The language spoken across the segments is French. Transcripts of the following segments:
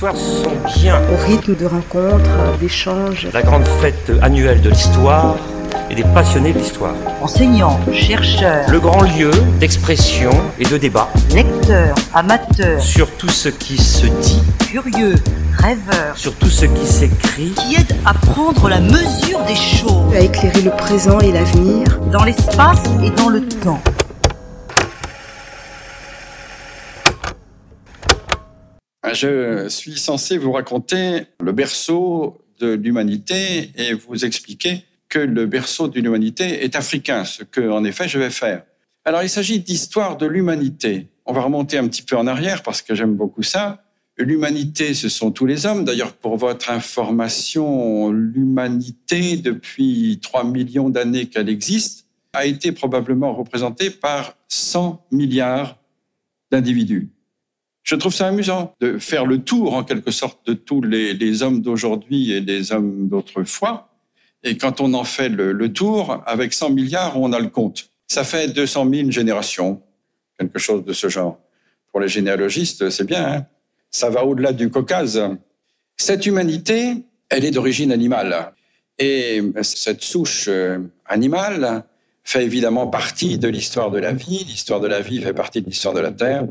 histoires sont bien Au rythme de rencontres, d'échanges. la grande fête annuelle de l'histoire et des passionnés de l'histoire. enseignants, chercheurs, Le grand lieu d'expression et de débat lecteurs, amateurs, sur tout ce qui se dit, curieux, rêveurs, sur tout ce qui s'écrit, qui aident à prendre la mesure des choses À éclairer le présent et l'avenir. dans l'espace et dans le temps. Je suis censé vous raconter le berceau de l'humanité et vous expliquer que le berceau de l'humanité est africain, ce que, en effet, je vais faire. Alors, il s'agit d'histoire de l'humanité. On va remonter un petit peu en arrière parce que j'aime beaucoup ça. L'humanité, ce sont tous les hommes. D'ailleurs, pour votre information, l'humanité, depuis 3 millions d'années qu'elle existe, a été probablement représentée par 100 milliards d'individus. Je trouve ça amusant de faire le tour, en quelque sorte, de tous les, les hommes d'aujourd'hui et des hommes d'autrefois. Et quand on en fait le, le tour, avec 100 milliards, on a le compte. Ça fait 200 000 générations, quelque chose de ce genre. Pour les généalogistes, c'est bien. Hein ça va au-delà du Caucase. Cette humanité, elle est d'origine animale. Et cette souche euh, animale fait évidemment partie de l'histoire de la vie. L'histoire de la vie fait partie de l'histoire de la Terre.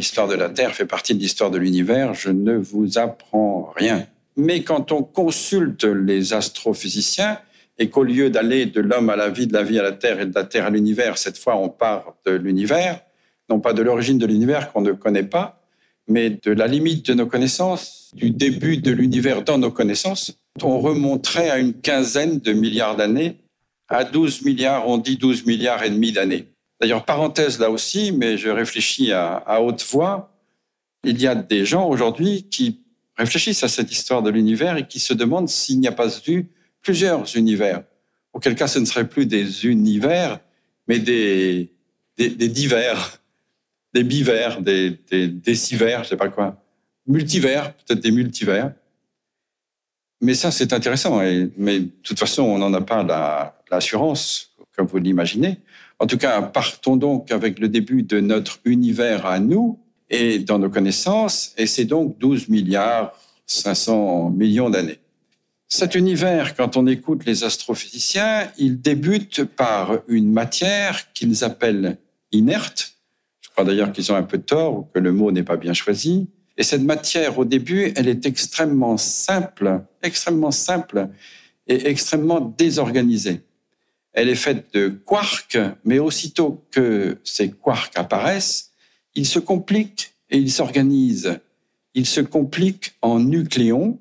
L'histoire de la Terre fait partie de l'histoire de l'univers. Je ne vous apprends rien. Mais quand on consulte les astrophysiciens et qu'au lieu d'aller de l'homme à la vie, de la vie à la Terre et de la Terre à l'univers, cette fois on part de l'univers, non pas de l'origine de l'univers qu'on ne connaît pas, mais de la limite de nos connaissances, du début de l'univers dans nos connaissances, on remonterait à une quinzaine de milliards d'années, à 12 milliards, on dit 12 milliards et demi d'années. D'ailleurs, parenthèse là aussi, mais je réfléchis à, haute voix, il y a des gens aujourd'hui qui réfléchissent à cette histoire de l'univers et qui se demandent s'il n'y a pas eu plusieurs univers. Auquel cas, ce ne serait plus des univers, mais des, divers des bivers, des, des je sais pas quoi, multivers, peut-être des multivers. Mais ça, c'est intéressant. Mais de toute façon, on n'en a pas la- l'assurance, comme vous l'imaginez. En tout cas, partons donc avec le début de notre univers à nous et dans nos connaissances, et c'est donc 12 milliards 500 millions d'années. Cet univers, quand on écoute les astrophysiciens, il débute par une matière qu'ils appellent inerte, je crois d'ailleurs qu'ils ont un peu tort ou que le mot n'est pas bien choisi. Et cette matière, au début, elle est extrêmement simple, extrêmement simple et extrêmement désorganisée. Elle est faite de quarks, mais aussitôt que ces quarks apparaissent, ils se compliquent et ils s'organisent. Ils se compliquent en nucléons,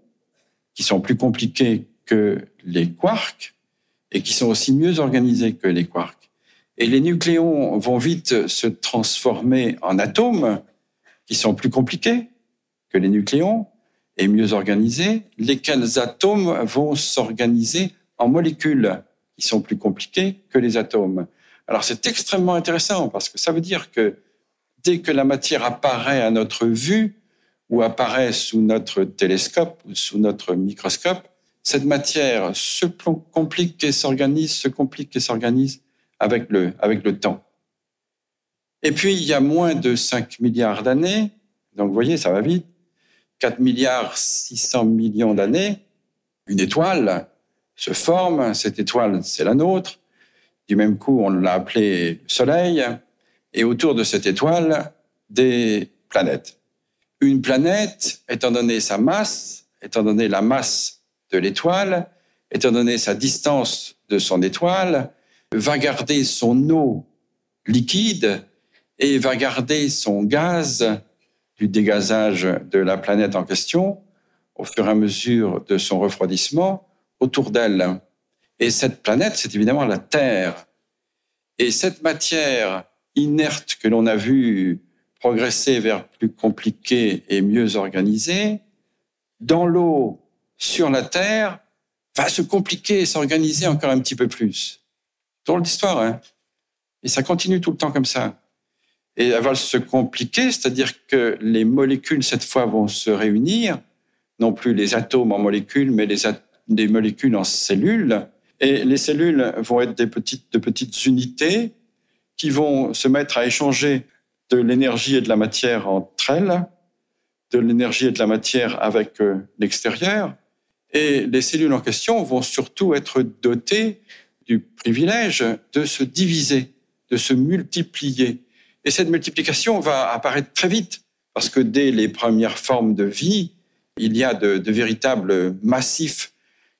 qui sont plus compliqués que les quarks et qui sont aussi mieux organisés que les quarks. Et les nucléons vont vite se transformer en atomes qui sont plus compliqués que les nucléons et mieux organisés, lesquels atomes vont s'organiser en molécules qui sont plus compliquées que les atomes. Alors c'est extrêmement intéressant parce que ça veut dire que dès que la matière apparaît à notre vue ou apparaît sous notre télescope ou sous notre microscope, cette matière se complique et s'organise, se complique et s'organise avec le, avec le temps. Et puis, il y a moins de 5 milliards d'années, donc vous voyez, ça va vite, 4 milliards 600 millions d'années, une étoile se forme, cette étoile, c'est la nôtre. Du même coup, on l'a appelée Soleil, et autour de cette étoile, des planètes. Une planète, étant donné sa masse, étant donné la masse de l'étoile, étant donné sa distance de son étoile, va garder son eau liquide et va garder son gaz du dégazage de la planète en question au fur et à mesure de son refroidissement autour d'elle. Et cette planète, c'est évidemment la Terre. Et cette matière inerte que l'on a vue progresser vers plus compliqué et mieux organisé, dans l'eau, sur la Terre, va se compliquer et s'organiser encore un petit peu plus. Drôle d'histoire, hein Et ça continue tout le temps comme ça. Et elle va se compliquer, c'est-à-dire que les molécules, cette fois, vont se réunir, non plus les atomes en molécules, mais les, at- les molécules en cellules. Et les cellules vont être des petites, de petites unités qui vont se mettre à échanger de l'énergie et de la matière entre elles de l'énergie et de la matière avec euh, l'extérieur. Et les cellules en question vont surtout être dotées du privilège de se diviser, de se multiplier. Et cette multiplication va apparaître très vite, parce que dès les premières formes de vie, il y a de, de véritables massifs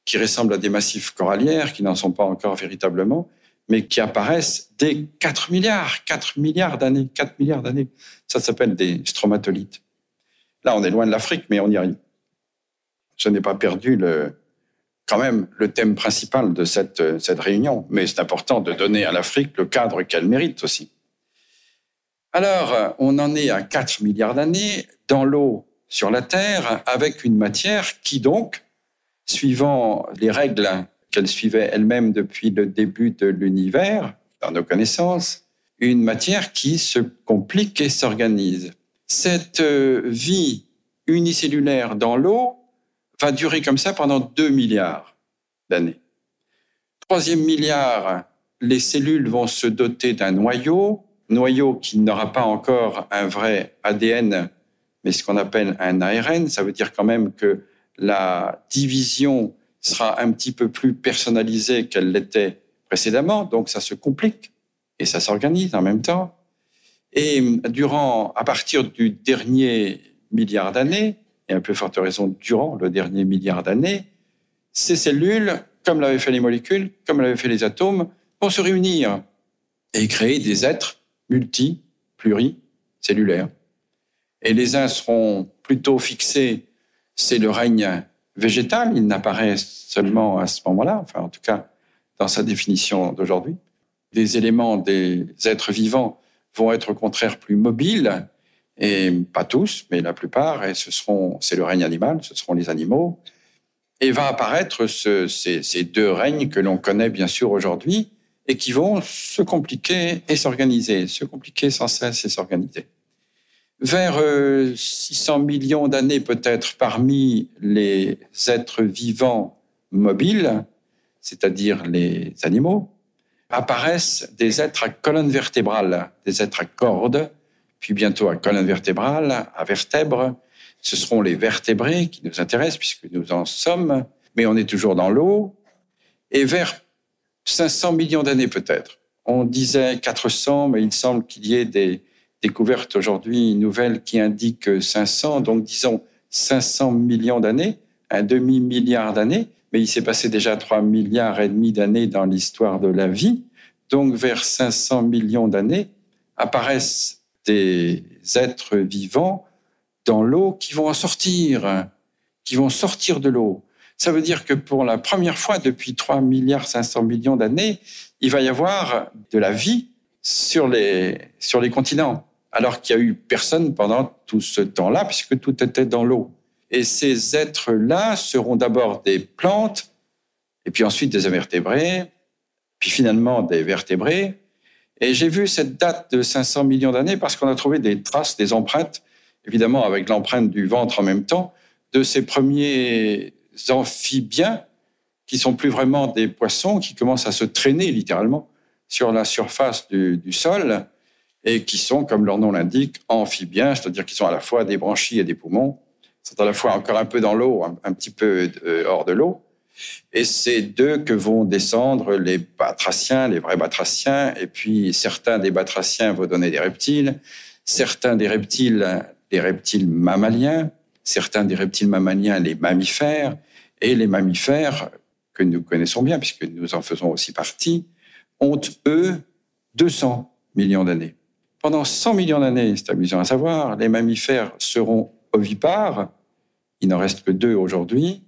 qui ressemblent à des massifs corallières, qui n'en sont pas encore véritablement, mais qui apparaissent dès 4 milliards, 4 milliards d'années, 4 milliards d'années. Ça s'appelle des stromatolites. Là, on est loin de l'Afrique, mais on y arrive. Je n'ai pas perdu le, quand même le thème principal de cette, cette réunion, mais c'est important de donner à l'Afrique le cadre qu'elle mérite aussi. Alors, on en est à 4 milliards d'années dans l'eau sur la Terre avec une matière qui donc, suivant les règles qu'elle suivait elle-même depuis le début de l'univers, dans nos connaissances, une matière qui se complique et s'organise. Cette euh, vie unicellulaire dans l'eau va durer comme ça pendant 2 milliards d'années. Troisième milliard, les cellules vont se doter d'un noyau, noyau qui n'aura pas encore un vrai ADN, mais ce qu'on appelle un ARN. Ça veut dire quand même que la division sera un petit peu plus personnalisée qu'elle l'était précédemment, donc ça se complique et ça s'organise en même temps. Et durant, à partir du dernier milliard d'années, et à plus forte raison durant le dernier milliard d'années, ces cellules, comme l'avaient fait les molécules, comme l'avaient fait les atomes, vont se réunir et créer des êtres multi, pluricellulaires. Et les uns seront plutôt fixés, c'est le règne végétal, il n'apparaît seulement à ce moment-là, enfin en tout cas dans sa définition d'aujourd'hui. Des éléments des êtres vivants vont être au contraire plus mobiles, et pas tous, mais la plupart, et ce seront, c'est le règne animal, ce seront les animaux, et va apparaître ce, ces, ces, deux règnes que l'on connaît bien sûr aujourd'hui, et qui vont se compliquer et s'organiser, se compliquer sans cesse et s'organiser. Vers 600 euh, millions d'années peut-être parmi les êtres vivants mobiles, c'est-à-dire les animaux, apparaissent des êtres à colonne vertébrale, des êtres à cordes, puis bientôt à colonne vertébrale, à vertèbres. Ce seront les vertébrés qui nous intéressent puisque nous en sommes, mais on est toujours dans l'eau. Et vers 500 millions d'années peut-être. On disait 400, mais il semble qu'il y ait des découvertes aujourd'hui nouvelles qui indiquent 500, donc disons 500 millions d'années, un demi-milliard d'années mais il s'est passé déjà 3 milliards et demi d'années dans l'histoire de la vie. Donc vers 500 millions d'années apparaissent des êtres vivants dans l'eau qui vont en sortir, qui vont sortir de l'eau. Ça veut dire que pour la première fois depuis 3 milliards 500 millions d'années, il va y avoir de la vie sur les, sur les continents, alors qu'il n'y a eu personne pendant tout ce temps-là, puisque tout était dans l'eau. Et ces êtres-là seront d'abord des plantes, et puis ensuite des invertébrés, puis finalement des vertébrés. Et j'ai vu cette date de 500 millions d'années parce qu'on a trouvé des traces, des empreintes, évidemment avec l'empreinte du ventre en même temps, de ces premiers amphibiens qui sont plus vraiment des poissons, qui commencent à se traîner littéralement sur la surface du, du sol et qui sont, comme leur nom l'indique, amphibiens, c'est-à-dire qu'ils sont à la fois des branchies et des poumons. Sont à la fois encore un peu dans l'eau, un, petit peu euh, hors de l'eau. Et c'est d'eux que vont descendre les batraciens, les vrais batraciens, et puis certains des batraciens vont donner des reptiles, certains des reptiles, les reptiles mammaliens, certains des reptiles mammaliens, les mammifères, et les mammifères, que nous connaissons bien, puisque nous en faisons aussi partie, ont, eux, 200 millions d'années. Pendant 100 millions d'années, c'est amusant à savoir, les mammifères seront ovipares, il n'en reste que deux aujourd'hui.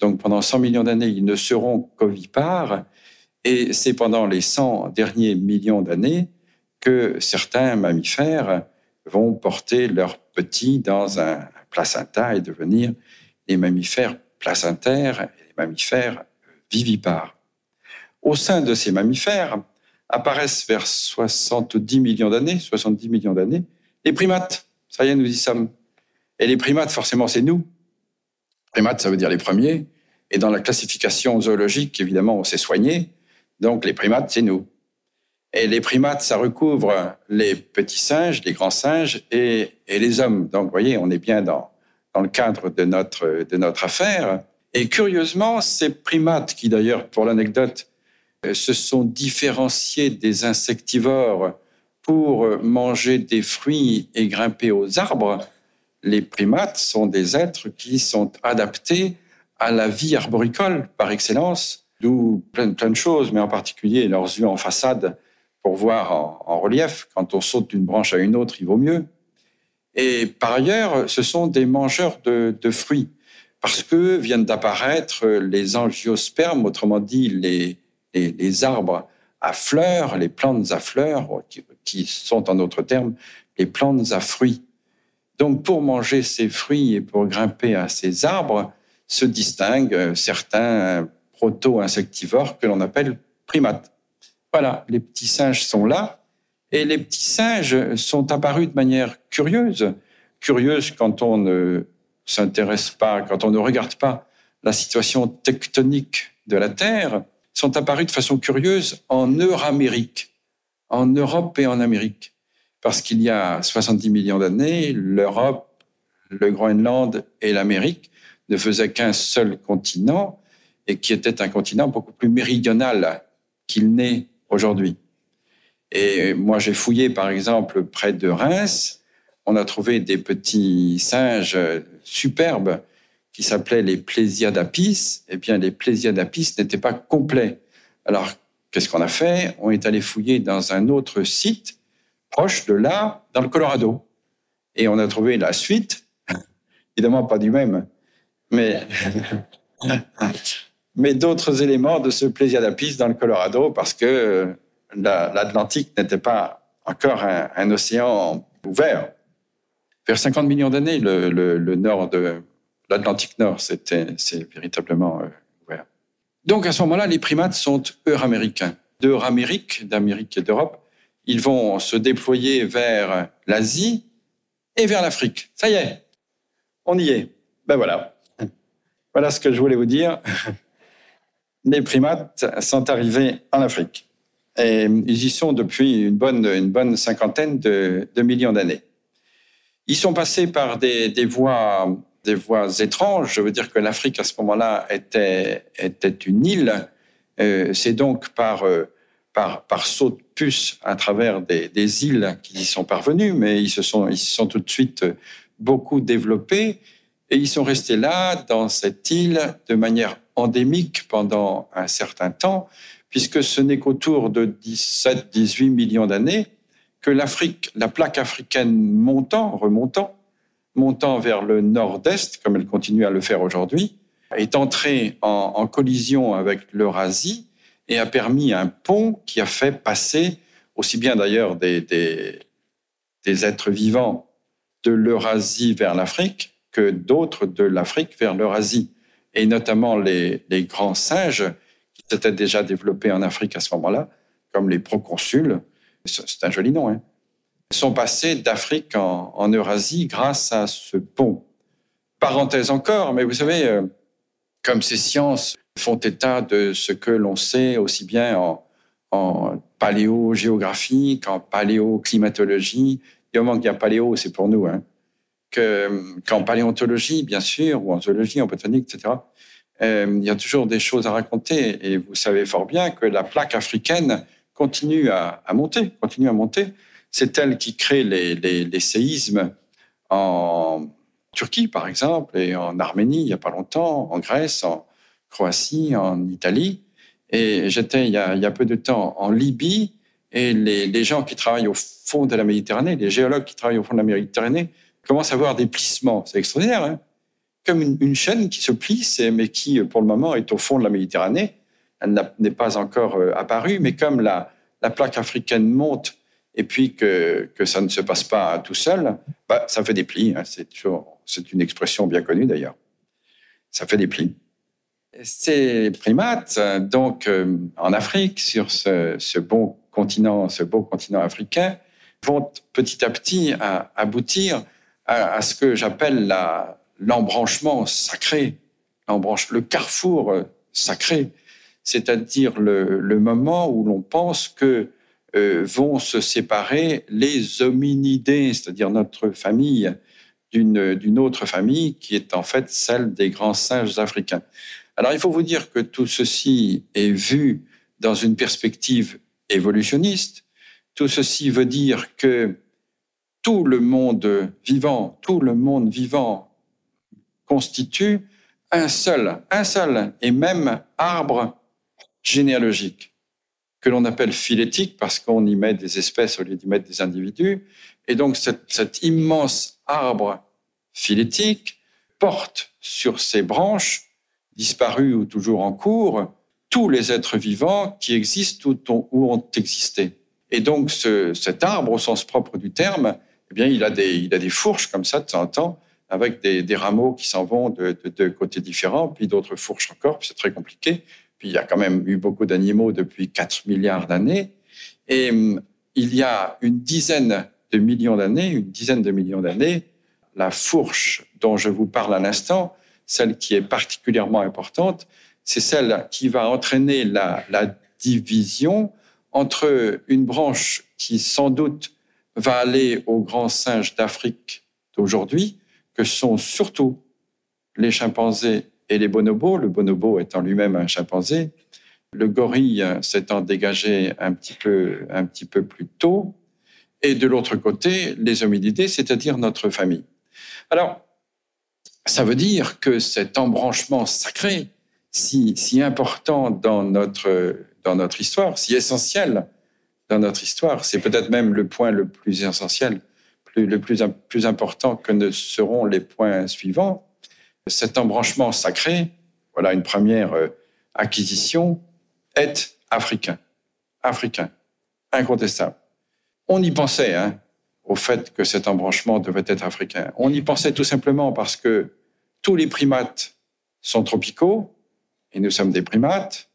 Donc pendant 100 millions d'années, ils ne seront qu'ovipares. Et c'est pendant les 100 derniers millions d'années que certains mammifères vont porter leurs petits dans un placenta et devenir des mammifères placentaires et des mammifères vivipares. Au sein de ces mammifères apparaissent vers 70 millions d'années, 70 millions d'années, les primates. Ça y est, nous y sommes. Et les primates, forcément, c'est nous. Primates, ça veut dire les premiers. Et dans la classification zoologique, évidemment, on s'est soigné. Donc, les primates, c'est nous. Et les primates, ça recouvre les petits singes, les grands singes et, les hommes. Donc, vous voyez, on est bien dans, le cadre de notre, affaire. Et curieusement, ces primates, qui d'ailleurs, pour l'anecdote, se sont différenciés des insectivores pour manger des fruits et grimper aux arbres, les primates sont des êtres qui sont adaptés à la vie arboricole par excellence, d'où plein, plein de choses, mais en particulier leurs yeux en façade pour voir en, relief. Quand on saute d'une branche à une autre, il vaut mieux. Et par ailleurs, ce sont des mangeurs de, fruits, parce que viennent d'apparaître les angiospermes, autrement dit les, les, arbres à fleurs, les plantes à fleurs, qui, qui sont en d'autres termes les plantes à fruits. Donc pour manger ces fruits et pour grimper à ces arbres, se distinguent certains proto-insectivores que l'on appelle primates. Voilà, les petits singes sont là. Et les petits singes sont apparus de manière curieuse. Curieuse quand on ne s'intéresse pas, quand on ne regarde pas la situation tectonique de la Terre, sont apparus de façon curieuse en Euramérique, en Europe et en Amérique. Parce qu'il y a 70 millions d'années, l'Europe, le Groenland et l'Amérique ne faisaient qu'un seul continent et qui était un continent beaucoup plus méridional qu'il n'est aujourd'hui. Et moi, j'ai fouillé, par exemple, près de Reims. On a trouvé des petits singes superbes qui s'appelaient les Plésiadapis. Eh bien, les Plésiadapis n'étaient pas complets. Alors, qu'est-ce qu'on a fait? On est allé fouiller dans un autre site proche de là, dans le Colorado. Et on a trouvé la suite, évidemment pas du même, mais mais d'autres éléments de ce Plésiadapis dans le Colorado parce que euh, l'Atlantique n'était pas encore un, océan ouvert. Vers 50 millions d'années, le, nord de l'Atlantique Nord, c'est véritablement euh, ouvert. Donc à ce moment-là, les primates sont euraméricains. D'Euramérique, d'Amérique et d'Europe, ils vont se déployer vers l'Asie et vers l'Afrique. Ça y est, on y est. Ben voilà. Voilà ce que je voulais vous dire les primates sont arrivés en Afrique. Et ils y sont depuis une bonne, une bonne cinquantaine de, millions d'années. Ils sont passés par des, voies, des voies étranges. Je veux dire que l'Afrique, à ce moment-là, était, était une île. Euh, c'est donc par, euh, par, par saut de puce à travers des, des îles qu'ils y sont parvenus, mais ils se sont, ils se sont tout de suite beaucoup développés et ils sont restés là, dans cette île, de manière endémique pendant un certain temps, puisque ce n'est qu'autour de 17-18 millions d'années que l'Afrique, la plaque africaine montant, remontant, montant vers le nord-est, comme elle continue à le faire aujourd'hui, est entrée en, collision avec l'Eurasie et a permis un pont qui a fait passer, aussi bien d'ailleurs des, êtres vivants de l'Eurasie vers l'Afrique que d'autres de l'Afrique vers l'Eurasie. Et notamment les, grands singes qui s'étaient déjà développés en Afrique à ce moment-là, comme les proconsuls, c'est un joli nom, hein, sont passés d'Afrique en, Eurasie grâce à ce pont. Parenthèse encore, mais vous savez, euh, comme ces sciences font état de ce que l'on sait aussi bien en, paléogéographie qu'en paléoclimatologie, du moment qu'il y a paléo, c'est pour nous, hein, qu'en paléontologie, bien sûr, ou en zoologie, en botanique, etc., euh, il y a toujours des choses à raconter. Et vous savez fort bien que la plaque africaine continue à, monter, continue à monter. C'est elle qui crée les, séismes en Turquie, par exemple, et en Arménie, il n'y a pas longtemps, en Grèce, en Croatie, en Italie. Et j'étais il, y a peu de temps en Libye, et les, gens qui travaillent au fond de la Méditerranée, les géologues qui travaillent au fond de la Méditerranée, commence à avoir des plissements. C'est extraordinaire, hein comme une, chaîne qui se plisse, mais qui, pour le moment, est au fond de la Méditerranée. Elle n'est pas encore euh, apparue, mais comme la plaque africaine monte et puis que, ça ne se passe pas tout seul, bah, ça fait des plis. Hein. C'est une expression bien connue d'ailleurs. Ça fait des plis. Ces primates, donc euh, en Afrique, sur ce, ce, bon continent, ce beau continent africain, vont petit à petit aboutir à, ce que j'appelle l'embranchement sacré, le carrefour sacré, c'est-à-dire le, moment où l'on pense que euh, vont se séparer les hominidés, c'est-à-dire notre famille d'une autre famille qui est en fait celle des grands singes africains. Alors il faut vous dire que tout ceci est vu dans une perspective évolutionniste. Tout ceci veut dire que tout le monde vivant, tout le monde vivant constitue un seul, un seul et même arbre généalogique que l'on appelle phylétique parce qu'on y met des espèces au lieu d'y mettre des individus. Et donc cet, immense arbre phylétique porte sur ses branches, disparues ou toujours en cours, tous les êtres vivants qui existent ou ont existé. Et donc cet arbre, au sens propre du terme, eh bien, il a des, il a des fourches comme ça de temps en temps, avec des, rameaux qui s'en vont de, de, côtés différents, puis d'autres fourches encore, puis c'est très compliqué. Puis il y a quand même eu beaucoup d'animaux depuis 4 milliards d'années. Et hum, il y a une dizaine de millions d'années, une dizaine de millions d'années, la fourche dont je vous parle à l'instant, celle qui est particulièrement importante, c'est celle qui va entraîner la, la division entre une branche qui sans doute va aller aux grands singes d'Afrique d'aujourd'hui, que sont surtout les chimpanzés et les bonobos, le bonobo étant lui-même un chimpanzé, le gorille s'étant dégagé un petit peu, un petit peu plus tôt, et de l'autre côté, les hominidés, c'est-à-dire notre famille. Alors, ça veut dire que cet embranchement sacré, si, important dans notre, dans notre histoire, si essentiel dans notre histoire, c'est peut-être même le point le plus essentiel le plus important que ne seront les points suivants. Cet embranchement sacré, voilà une première euh, acquisition, est africain. Africain. Incontestable. On y pensait, hein, au fait que cet embranchement devait être africain. On y pensait tout simplement parce que tous les primates sont tropicaux, et nous sommes des primates,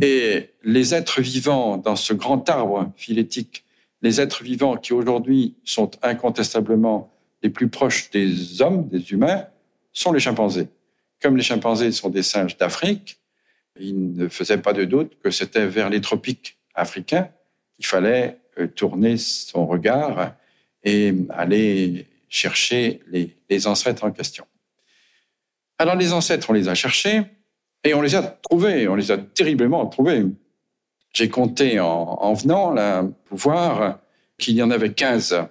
et les êtres vivants dans ce grand arbre phylétique les êtres vivants qui aujourd'hui sont incontestablement les plus proches des hommes, des humains, sont les chimpanzés. Comme les chimpanzés sont des singes d'Afrique, il ne faisait pas de doute que c'était vers les tropiques africains qu'il fallait euh, tourner son regard et aller chercher les, ancêtres en question. Alors les ancêtres, on les a cherchés et on les a trouvés, on les a terriblement trouvés. J'ai compté en, venant là, pour voir qu'il y en avait 15.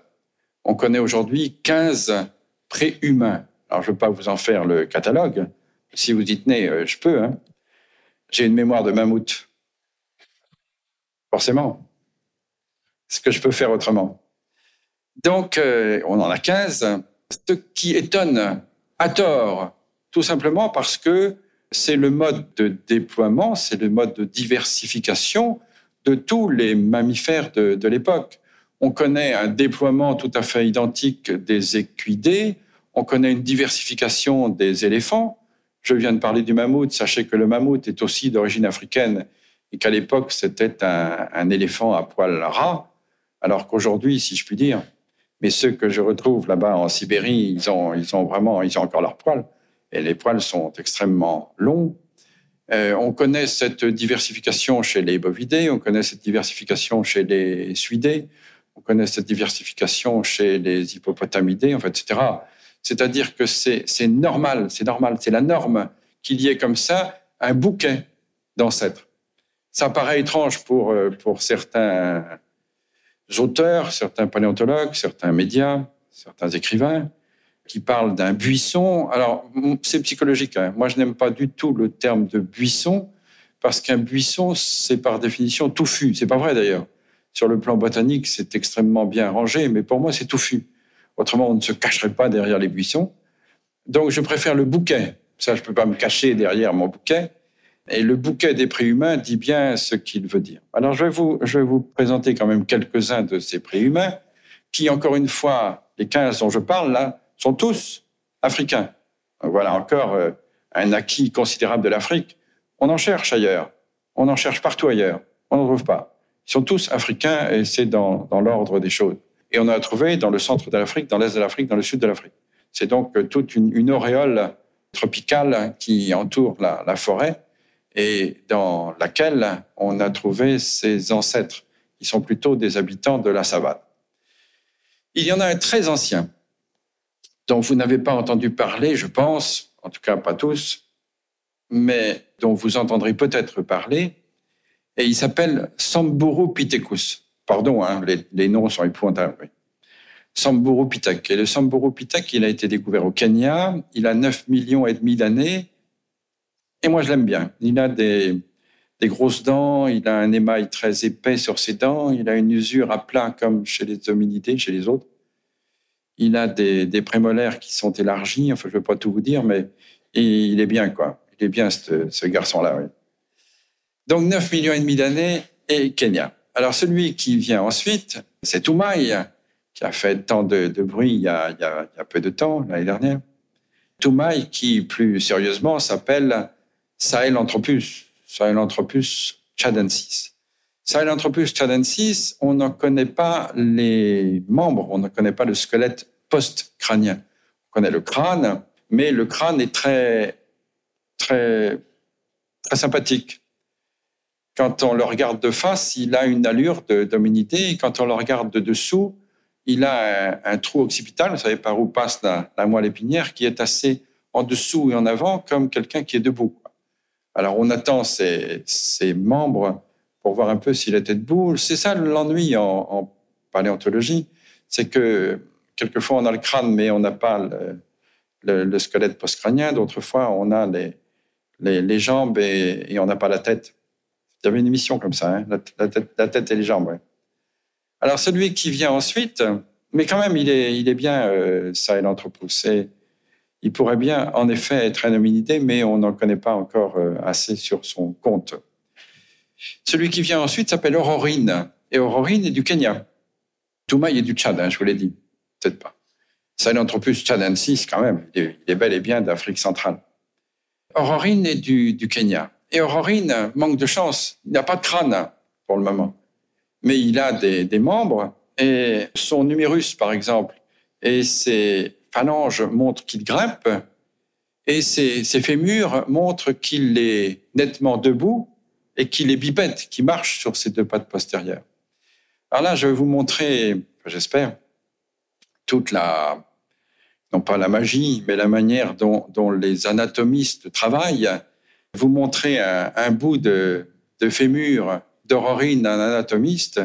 On connaît aujourd'hui 15 préhumains. Alors, je ne veux pas vous en faire le catalogue. Si vous y tenez, euh, je peux. Hein. J'ai une mémoire de mammouth. Forcément. Ce que je peux faire autrement. Donc, euh, on en a 15. Ce qui étonne à tort, tout simplement parce que c'est le mode de déploiement, c'est le mode de diversification de tous les mammifères de, l'époque. On connaît un déploiement tout à fait identique des équidés, on connaît une diversification des éléphants. Je viens de parler du mammouth, sachez que le mammouth est aussi d'origine africaine et qu'à l'époque c'était un, éléphant à poil ras, alors qu'aujourd'hui, si je puis dire, mais ceux que je retrouve là-bas en Sibérie, ils ont, vraiment, ils ont encore leurs poils et les poils sont extrêmement longs. Euh, on connaît cette diversification chez les bovidés, on connaît cette diversification chez les suidés, on connaît cette diversification chez les hippopotamidés, en fait, etc. C'est-à-dire que c'est normal, c'est normal, c'est la norme qu'il y ait comme ça un bouquet d'ancêtres. Ça paraît étrange pour, euh, certains auteurs, certains paléontologues, certains médias, certains écrivains, qui parle d'un buisson. Alors, c'est psychologique. Hein. Moi, je n'aime pas du tout le terme de buisson parce qu'un buisson, c'est par définition touffu. C'est pas vrai d'ailleurs. Sur le plan botanique, c'est extrêmement bien rangé, mais pour moi, c'est touffu. Autrement, on ne se cacherait pas derrière les buissons. Donc, je préfère le bouquet. Ça, je peux pas me cacher derrière mon bouquet. Et le bouquet des préhumains dit bien ce qu'il veut dire. Alors, je vais vous, je vais vous présenter quand même quelques-uns de ces préhumains qui, encore une fois, les 15 dont je parle là, sont tous africains. Voilà encore euh, un acquis considérable de l'Afrique. On en cherche ailleurs. On en cherche partout ailleurs. On n'en trouve pas. Ils sont tous africains et c'est dans, l'ordre des choses. Et on a trouvé dans le centre de l'Afrique, dans l'est de l'Afrique, dans le sud de l'Afrique. C'est donc euh, toute une, auréole tropicale qui entoure la, forêt et dans laquelle on a trouvé ces ancêtres, qui sont plutôt des habitants de la savane. Il y en a un très ancien, dont vous n'avez pas entendu parler, je pense, en tout cas pas tous, mais dont vous entendrez peut-être parler, et il s'appelle Samburu Pithecus. Pardon, hein, les, noms sont épouvantables. Samburu Pithec. Et le Samburu Pithec, il a été découvert au Kenya, il a 9 millions et demi d'années, et moi je l'aime bien. Il a des, grosses dents, il a un émail très épais sur ses dents, il a une usure à plat comme chez les hominidés, chez les autres. Il a des, prémolaires qui sont élargis, enfin je ne vais pas tout vous dire, mais il est bien, quoi. Il est bien, ce, garçon-là, oui. Donc 9 millions et demi d'années et Kenya. Alors celui qui vient ensuite, c'est Toumaï, qui a fait tant de, bruit il y a peu de temps, l'année dernière. Toumaï, qui plus sérieusement s'appelle Sahelanthropus, Sahelanthropus chadensis. Sahelanthropus chadensis, on n'en connaît pas les membres, on ne connaît pas le squelette post-crânien. On connaît le crâne, mais le crâne est très, très, très sympathique. Quand on le regarde de face, il a une allure et quand on le regarde de dessous, il a un, trou occipital, vous savez par où passe la, moelle épinière, qui est assez en dessous et en avant, comme quelqu'un qui est debout. Alors on attend ses, membres pour voir un peu s'il était debout. C'est ça l'ennui en, paléontologie, c'est que quelquefois on a le crâne mais on n'a pas le, squelette postcrânien. D'autres fois on a les, jambes et, on n'a pas la tête. Il y avait une émission comme ça, hein, la, tête, et les jambes. Alors celui qui vient ensuite, mais quand même il est, bien euh, ça et l'anthropos il pourrait bien, en effet, être un hominidé, mais on n'en connaît pas encore euh, assez sur son compte. Celui qui vient ensuite s'appelle Aurorine, et Aurorine est du Kenya. Toumaï est du Tchad, hein, je vous l'ai dit. Peut-être pas. Sahelanthropus tchadensis, quand même, il est, bel et bien d'Afrique centrale. Aurorine est du Kenya. Et Aurorine manque de chance. Il n'a pas de crâne pour le moment. Mais il a des, membres, et son numérus, par exemple, et ses phalanges montrent qu'il grimpe et ses, fémurs montrent qu'il est nettement debout et qu'il est bipède, qui marche sur ses deux pattes postérieures. Alors là, je vais vous montrer, j'espère, toute la, non pas la magie, mais la manière dont, les anatomistes travaillent. Vous montrer un, bout de, fémur d'Aurorine, un anatomiste.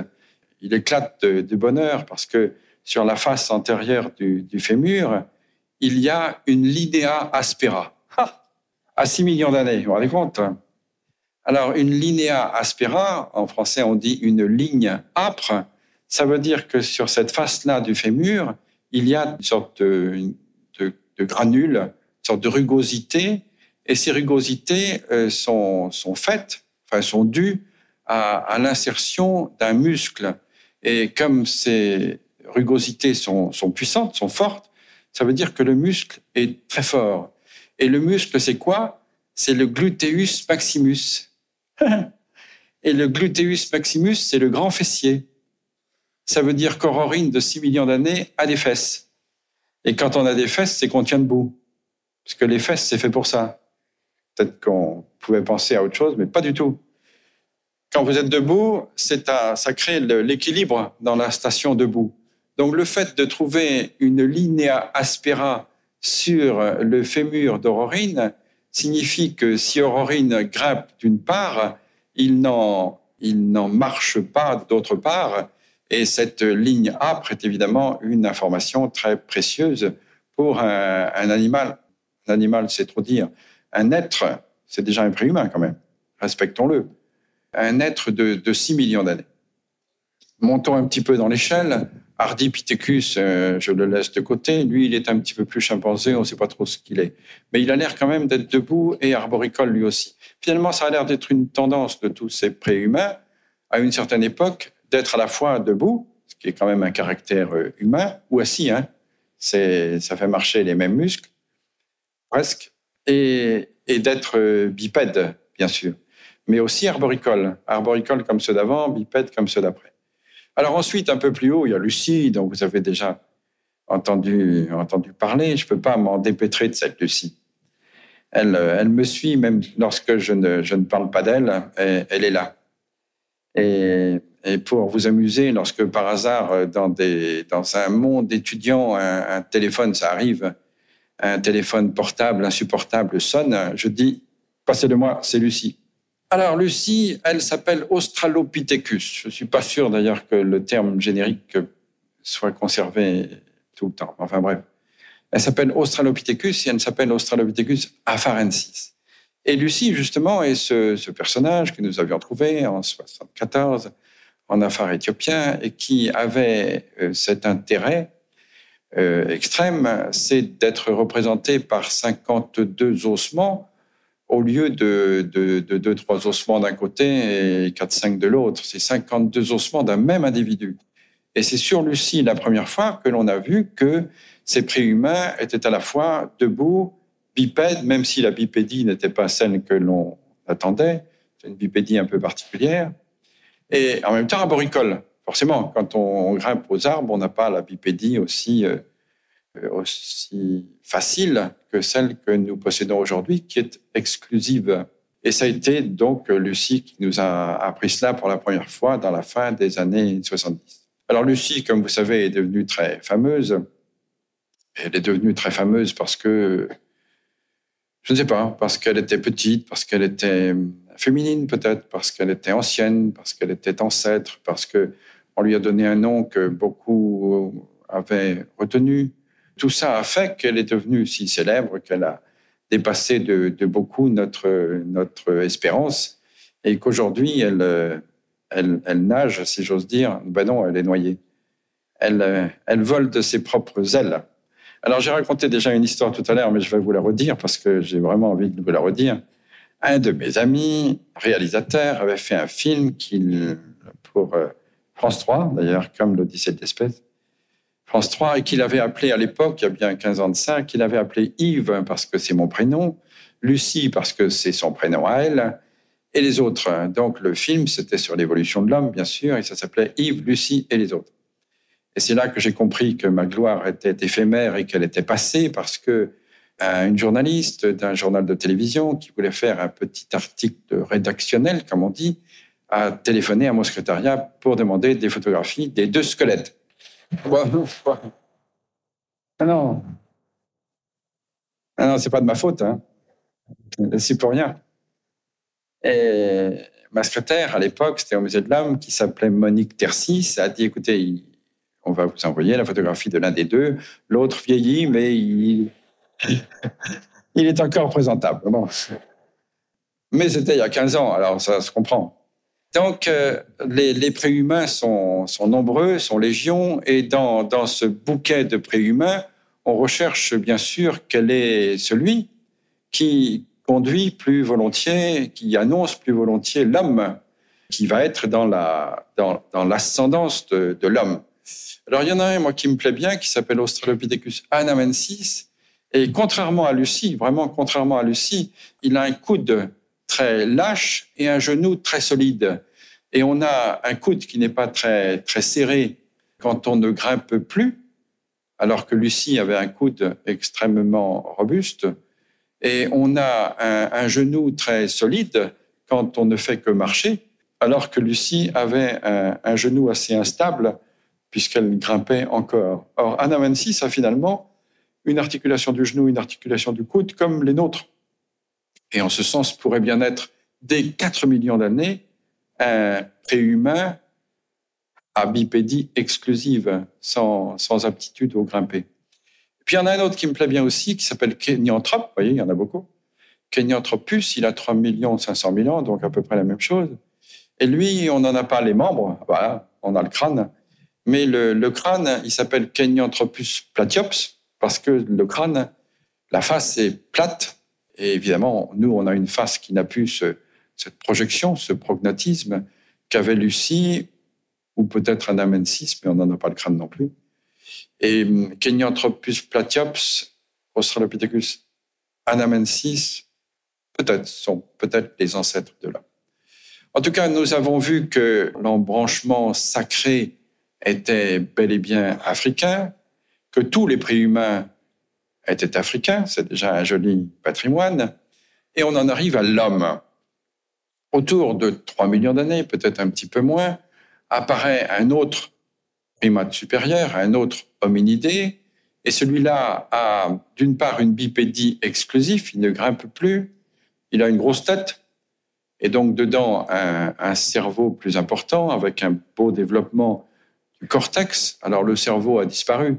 Il éclate de bonheur parce que sur la face antérieure du, fémur, il y a une linea aspera. à 6 millions d'années, vous vous rendez compte? Alors, une linea aspera, en français on dit une ligne âpre, ça veut dire que sur cette face-là du fémur, il y a une sorte de, granule, une sorte de rugosité, et ces rugosités euh, sont, sont faites, enfin sont dues à, l'insertion d'un muscle. Et comme c'est rugosités sont, sont puissantes, sont fortes, ça veut dire que le muscle est très fort. Et le muscle, c'est quoi? C'est le gluteus maximus. Et le gluteus maximus, c'est le grand fessier. Ça veut dire qu'Aurorine de 6 millions d'années a des fesses. Et quand on a des fesses, c'est qu'on tient debout. Parce que les fesses, c'est fait pour ça. Peut-être qu'on pouvait penser à autre chose, mais pas du tout. Quand vous êtes debout, ça crée l'équilibre dans la station debout. Donc le fait de trouver une linea aspera sur le fémur d'Aurorine signifie que si Aurorine grimpe d'une part, il n'en, marche pas d'autre part. Et cette ligne âpre est évidemment une information très précieuse pour un, animal. Un animal, c'est trop dire. Un être, c'est déjà un préhumain quand même. Respectons-le. Un être de, de 6 millions d'années. Montons un petit peu dans l'échelle. Ardipithecus, euh, je le laisse de côté. Lui, il est un petit peu plus chimpanzé, on ne sait pas trop ce qu'il est. Mais il a l'air quand même d'être debout et arboricole lui aussi. Finalement, ça a l'air d'être une tendance de tous ces préhumains, à une certaine époque, d'être à la fois debout, ce qui est quand même un caractère euh, humain, ou assis. Hein. Ça fait marcher les mêmes muscles, presque, et, d'être euh, bipède, bien sûr. Mais aussi arboricole. Arboricole comme ceux d'avant, bipède comme ceux d'après. Alors ensuite, un peu plus haut, il y a Lucie, dont vous avez déjà entendu, entendu parler. Je ne peux pas m'en dépêtrer de cette Lucie. Elle, elle me suit même lorsque je ne, je ne parle pas d'elle, elle, est là. Et pour vous amuser, lorsque par hasard, euh, dans, des, dans un monde étudiant, un téléphone, ça arrive, un téléphone portable insupportable sonne, je dis, passez-le-moi, c'est Lucie. Alors, Lucie, elle s'appelle Australopithecus. Je ne suis pas sûr d'ailleurs que le terme générique soit conservé tout le temps. Enfin bref. Elle s'appelle Australopithecus et elle s'appelle Australopithecus afarensis. Et Lucie, justement, est ce, personnage que nous avions trouvé en 74 en affaires éthiopien et qui avait euh, cet intérêt euh, extrême, c'est d'être représenté par 52 ossements au lieu de, de, de 2-3 ossements d'un côté et 4-5 de l'autre. C'est 52 ossements d'un même individu. Et c'est sur Lucie la première fois que l'on a vu que ces préhumains étaient à la fois debout, bipèdes, même si la bipédie n'était pas celle que l'on attendait, c'est une bipédie un peu particulière, et en même temps arboricoles. Forcément, quand on grimpe aux arbres, on n'a pas la bipédie aussi, euh, aussi facile que celle que nous possédons aujourd'hui, qui est exclusive. Et ça a été donc Lucie qui nous a appris cela pour la première fois dans la fin des années 70. Alors Lucie, comme vous savez, est devenue très fameuse. Elle est devenue très fameuse parce que, je ne sais pas, parce qu'elle était petite, parce qu'elle était féminine peut-être, parce qu'elle était ancienne, parce qu'elle était ancêtre, parce qu'on lui a donné un nom que beaucoup avaient retenu. Tout ça a fait qu'elle est devenue si célèbre qu'elle a dépassé de, beaucoup notre, notre espérance et qu'aujourd'hui, elle, elle, elle, nage, si j'ose dire. Ben non, elle est noyée. Elle, elle vole de ses propres ailes. Alors, j'ai raconté déjà une histoire tout à l'heure, mais je vais vous la redire parce que j'ai vraiment envie de vous la redire. Un de mes amis, réalisateur, avait fait un film pour euh, France 3, d'ailleurs, comme l'Odyssée de l'espèce, France 3, et qu'il avait appelé à l'époque, il y a bien 15 ans de ça, qu'il avait appelé Yves parce que c'est mon prénom, Lucie parce que c'est son prénom à elle, et les autres. Donc le film, c'était sur l'évolution de l'homme, bien sûr, et ça s'appelait Yves, Lucie et les autres. Et c'est là que j'ai compris que ma gloire était éphémère et qu'elle était passée parce que euh, une journaliste d'un journal de télévision qui voulait faire un petit article rédactionnel, comme on dit, a téléphoné à mon secrétariat pour demander des photographies des deux squelettes. Ah non. Ah non, c'est pas de ma faute. Hein. C'est pour rien. Et ma secrétaire, à l'époque, c'était au Musée de l'Homme, qui s'appelait Monique Tercis, a dit, écoutez, on va vous envoyer la photographie de l'un des deux. L'autre vieillit, mais il, est encore présentable. Mais c'était il y a 15 ans, alors ça se comprend. Donc, euh, les, les, préhumains sont, nombreux, sont légions, et dans, dans ce bouquet de préhumains, on recherche bien sûr quel est celui qui conduit plus volontiers, qui annonce plus volontiers l'homme, qui va être dans la dans, dans l'ascendance de, de l'homme. Alors il y en a un moi qui me plaît bien, qui s'appelle Australopithecus anamensis, et contrairement à Lucie, vraiment contrairement à Lucie, il a un coude très lâche et un genou très solide. Et on a un coude qui n'est pas très, très serré quand on ne grimpe plus, alors que Lucie avait un coude extrêmement robuste. Et on a un, genou très solide quand on ne fait que marcher, alors que Lucie avait un, un genou assez instable puisqu'elle grimpait encore. Or, Anamensis a finalement une articulation du genou, une articulation du coude, comme les nôtres. Et en ce sens, pourrait bien être, dès 4 millions d'années, un préhumain à bipédie exclusive, sans, aptitude au grimper. Puis il y en a un autre qui me plaît bien aussi, qui s'appelle Kenyanthrope. Vous voyez, il y en a beaucoup. Kenyanthropus, il a 3 500 000 ans, donc à peu près la même chose. Et lui, on n'en a pas les membres, voilà, on a le crâne. Mais le, le crâne, il s'appelle Kenyanthropus platyops, parce que le crâne, la face est plate, et évidemment, nous, on a une face qui n'a plus ce, cette projection, ce prognatisme qu'avait Lucie, ou peut-être Anamensis, mais on n'en a pas le crâne non plus. Et hum, Kenyanthropus platyops, Australopithecus anamensis, peut-être sont peut-être les ancêtres de l'homme. En tout cas, nous avons vu que l'embranchement sacré était bel et bien africain, que tous les préhumains étaient africains, c'est déjà un joli patrimoine, et on en arrive à l'homme. Autour de 3 millions d'années, peut-être un petit peu moins, apparaît un autre primate supérieur, un autre hominidé, et celui-là a d'une part une bipédie exclusive, il ne grimpe plus, il a une grosse tête, et donc dedans un, un, cerveau plus important avec un beau développement du cortex. Alors le cerveau a disparu,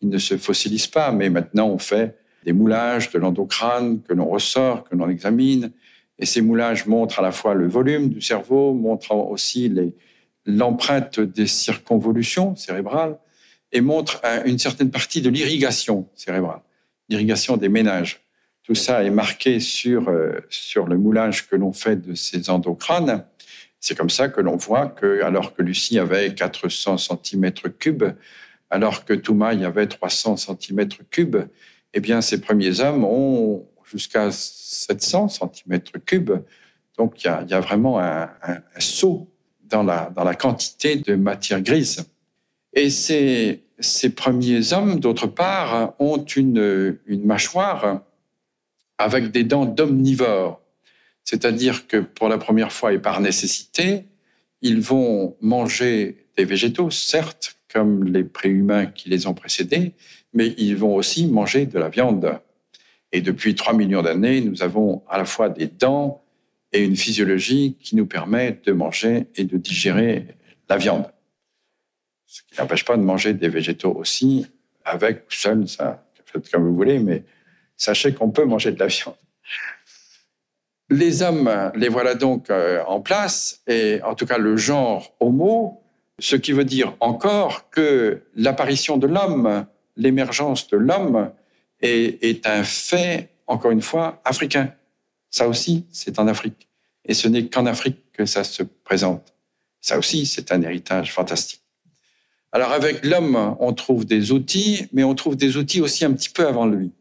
il ne se fossilise pas, mais maintenant on fait des moulages de l'endocrâne que l'on ressort, que l'on examine, et ces moulages montrent à la fois le volume du cerveau, montrent aussi l'empreinte des circonvolutions cérébrales, et montrent une certaine partie de l'irrigation cérébrale, l'irrigation des ménages. Tout ça est marqué sur, euh, sur le moulage que l'on fait de ces endocrânes. C'est comme ça que l'on voit que, alors que Lucie avait 400 cm3, alors que Toumaï avait 300 cm3, eh bien, ces premiers hommes ont jusqu'à 700 cm3. Donc, il y a, y vraiment un, un, saut dans la, dans la quantité de matière grise. Et ces, ces premiers hommes, d'autre part, ont une, une mâchoire avec des dents d'omnivores. C'est-à-dire que pour la première fois et par nécessité, ils vont manger des végétaux, certes, comme les préhumains qui les ont précédés, mais ils vont aussi manger de la viande. Et depuis 3 millions d'années, nous avons à la fois des dents et une physiologie qui nous permet de manger et de digérer la viande. Ce qui n'empêche pas de manger des végétaux aussi, avec ou seul, ça, faites comme vous voulez, mais sachez qu'on peut manger de la viande. Les hommes, les voilà donc euh, en place, et en tout cas le genre homo, ce qui veut dire encore que l'apparition de l'homme, l'émergence de l'homme, est, un fait, encore une fois, africain. Ça aussi, c'est en Afrique. Et ce n'est qu'en Afrique que ça se présente. Ça aussi, c'est un héritage fantastique. Alors avec l'homme, on trouve des outils, mais on trouve des outils aussi un petit peu avant lui.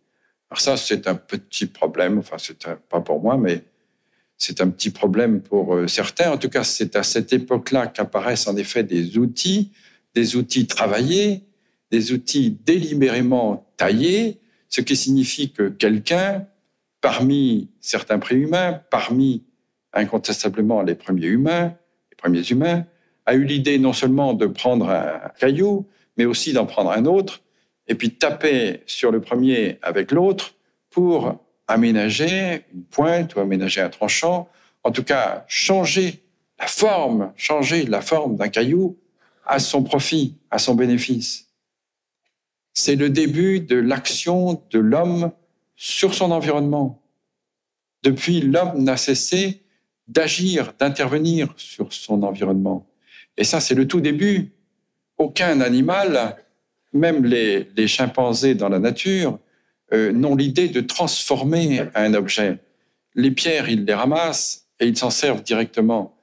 Alors ça, c'est un petit problème, enfin, c'est pas pour moi, mais c'est un petit problème pour euh, certains. En tout cas, c'est à cette époque-là qu'apparaissent en effet des outils, des outils travaillés, des outils délibérément taillés, ce qui signifie que quelqu'un, parmi certains préhumains, parmi incontestablement les premiers humains, les premiers humains, a eu l'idée non seulement de prendre un caillou, mais aussi d'en prendre un autre et puis taper sur le premier avec l'autre pour aménager une pointe ou aménager un tranchant, en tout cas changer la forme, changer la forme d'un caillou à son profit, à son bénéfice. C'est le début de l'action de l'homme sur son environnement. Depuis, l'homme n'a cessé d'agir, d'intervenir sur son environnement. Et ça, c'est le tout début. Aucun animal même les, chimpanzés dans la nature euh, n'ont l'idée de transformer un objet. Les pierres, ils les ramassent et ils s'en servent directement.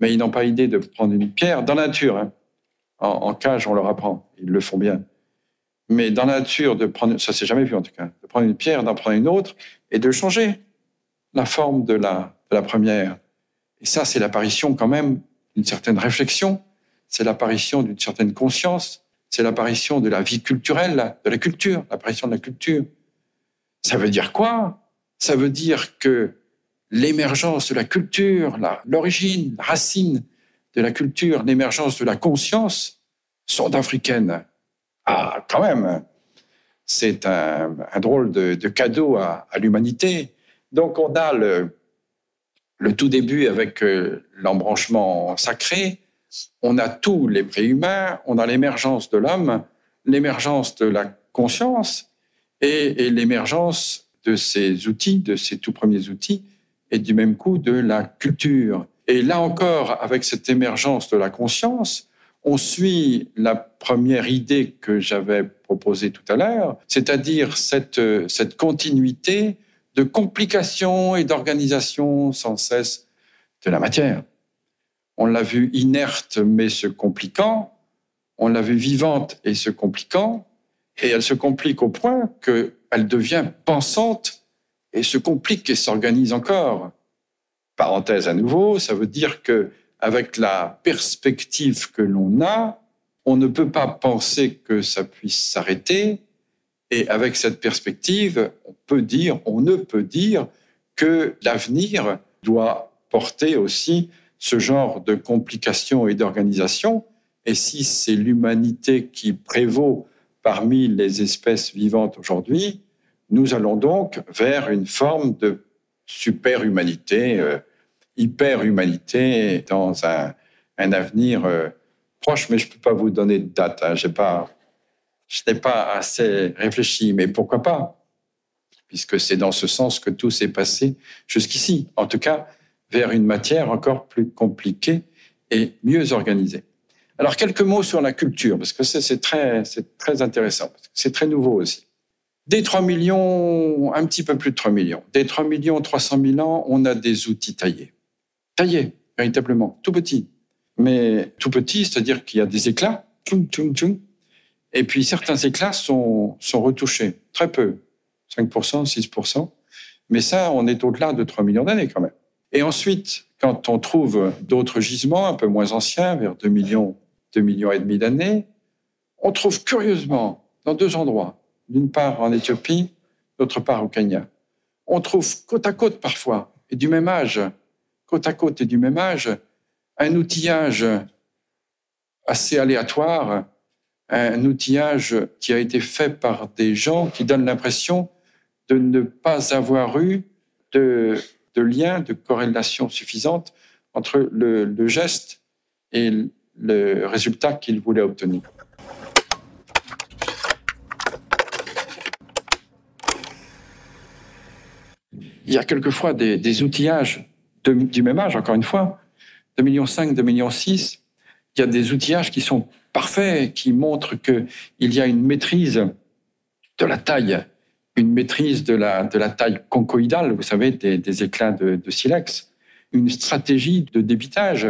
Mais ils n'ont pas idée de prendre une pierre dans la nature. Hein. En, cage, on leur apprend. Ils le font bien. Mais dans la nature, de prendre, ça s'est jamais vu en tout cas, de prendre une pierre, d'en prendre une autre et de changer la forme de la, de la première. Et ça, c'est l'apparition quand même d'une certaine réflexion, c'est l'apparition d'une certaine conscience, c'est l'apparition de la vie culturelle, de la culture, l'apparition de la culture. Ça veut dire quoi? Ça veut dire que l'émergence de la culture, l'origine, la, racine de la culture, l'émergence de la conscience sont africaines. Ah, quand même, c'est un, drôle de, cadeau à, l'humanité. Donc on a le, le tout début avec euh, l'embranchement sacré, on a tous les préhumains, on a l'émergence de l'homme, l'émergence de la conscience et, l'émergence de ces outils, de ces tout premiers outils, et du même coup de la culture. Et là encore, avec cette émergence de la conscience, on suit la première idée que j'avais proposée tout à l'heure, c'est-à-dire cette, continuité de complication et d'organisation sans cesse de la matière. On l'a vue inerte mais se compliquant, on l'a vue vivante et se compliquant, et elle se complique au point qu'elle devient pensante et se complique et s'organise encore. Parenthèse à nouveau, ça veut dire que avec la perspective que l'on a, on ne peut pas penser que ça puisse s'arrêter. Et avec cette perspective, on peut dire, on ne peut dire que l'avenir doit porter aussi ce genre de complications et d'organisation, et si c'est l'humanité qui prévaut parmi les espèces vivantes aujourd'hui, nous allons donc vers une forme de super-humanité, euh, hyper-humanité dans un, avenir euh, proche, mais je ne peux pas vous donner de date. Hein. je n'ai pas assez réfléchi, mais pourquoi pas? Puisque c'est dans ce sens que tout s'est passé jusqu'ici. En tout cas, vers une matière encore plus compliquée et mieux organisée. Alors, quelques mots sur la culture, parce que c'est très, très intéressant, c'est très nouveau aussi. Des 3 millions, un petit peu plus de 3 millions, des 3 millions 300 000 ans, on a des outils taillés. Taillés, véritablement, tout petits. Mais tout petits, c'est-à-dire qu'il y a des éclats, tchoum, tchoum, tchoum, et puis certains éclats sont, sont retouchés, très peu, 5%, 6%. Mais ça, on est au-delà de 3 millions d'années quand même. Et ensuite, quand on trouve d'autres gisements un peu moins anciens, vers 2 millions, 2 millions et demi d'années, on trouve curieusement dans deux endroits, d'une part en Éthiopie, d'autre part au Kenya. On trouve côte à côte parfois, et du même âge, côte à côte et du même âge, un outillage assez aléatoire, un outillage qui a été fait par des gens qui donnent l'impression de ne pas avoir eu de lien, de corrélation suffisante entre le, geste et le résultat qu'il voulait obtenir. Il y a quelquefois des, outillages du même âge, encore une fois, 2,5 millions, 2,6 millions. Il y a des outillages qui sont parfaits, qui montrent qu'il y a une maîtrise de la taille une maîtrise de la, de la taille conchoïdale, vous savez, des, éclats de, silex, une stratégie de débitage.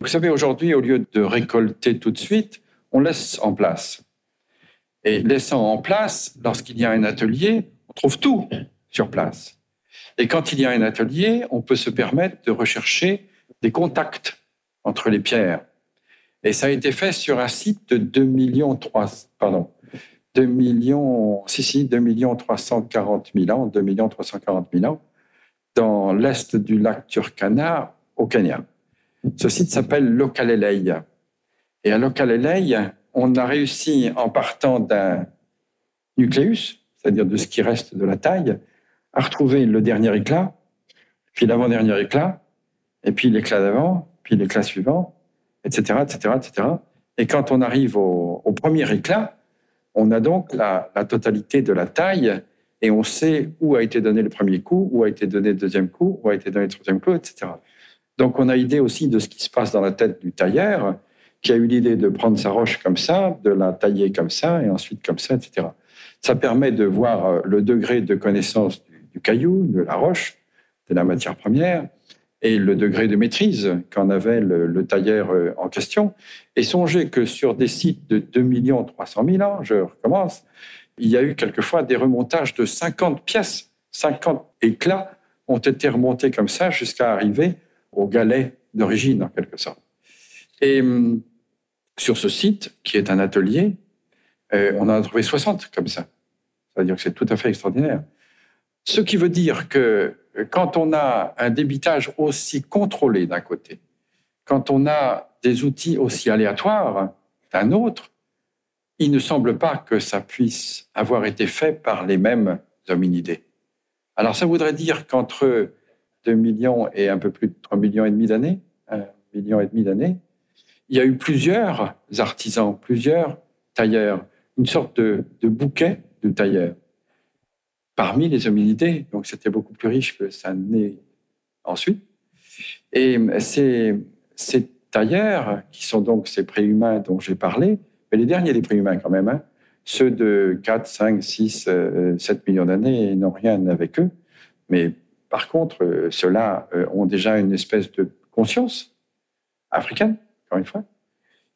Vous savez, aujourd'hui, au lieu de récolter tout de suite, on laisse en place. Et laissant en place, lorsqu'il y a un atelier, on trouve tout sur place. Et quand il y a un atelier, on peut se permettre de rechercher des contacts entre les pierres. Et ça a été fait sur un site de 2 millions 3, pardon, 2 millions, si, si, 2 millions 340 000 ans, 2 millions 340 000 ans, dans l'est du lac Turkana, au Kenya. Ce site s'appelle Lokalelei. Et à Lokalelei, on a réussi, en partant d'un nucléus, c'est-à-dire de ce qui reste de la taille, à retrouver le dernier éclat, puis l'avant-dernier éclat, et puis l'éclat d'avant, puis l'éclat suivant, etc., etc., etc. Et quand on arrive au, au premier éclat, on a donc la, totalité de la taille et on sait où a été donné le premier coup, où a été donné le deuxième coup, où a été donné le troisième coup, etc. Donc on a idée aussi de ce qui se passe dans la tête du tailleur, qui a eu l'idée de prendre sa roche comme ça, de la tailler comme ça, et ensuite comme ça, etc. Ça permet de voir euh, le degré de connaissance du caillou, de la roche, de la matière première, et le degré de maîtrise qu'en avait le, tailleur euh, en question. Et songez que sur des sites de 2 300 000 ans, je recommence, il y a eu quelquefois des remontages de 50 pièces, 50 éclats ont été remontés comme ça jusqu'à arriver au galet d'origine, en quelque sorte. Et hum, sur ce site, qui est un atelier, euh, on en a trouvé 60 comme ça. C'est-à-dire que c'est tout à fait extraordinaire. Ce qui veut dire que quand on a un débitage aussi contrôlé d'un côté, quand on a des outils aussi aléatoires d'un autre, il ne semble pas que ça puisse avoir été fait par les mêmes hominidés. Alors ça voudrait dire qu'entre 2 millions et un peu plus de 3 millions et demi d'années, 1 million et demi d'années, il y a eu plusieurs artisans, plusieurs tailleurs, une sorte de, de bouquet de tailleurs parmi les hominidés. Donc c'était beaucoup plus riche que ça n'est ensuite. Et ces, ces tailleurs, qui sont donc ces préhumains dont j'ai parlé, mais les derniers des préhumains quand même, hein, ceux de 4, 5, 6, 7 millions d'années n'ont rien avec eux. Mais par contre, euh, ceux-là euh, ont déjà une espèce de conscience africaine, encore une fois.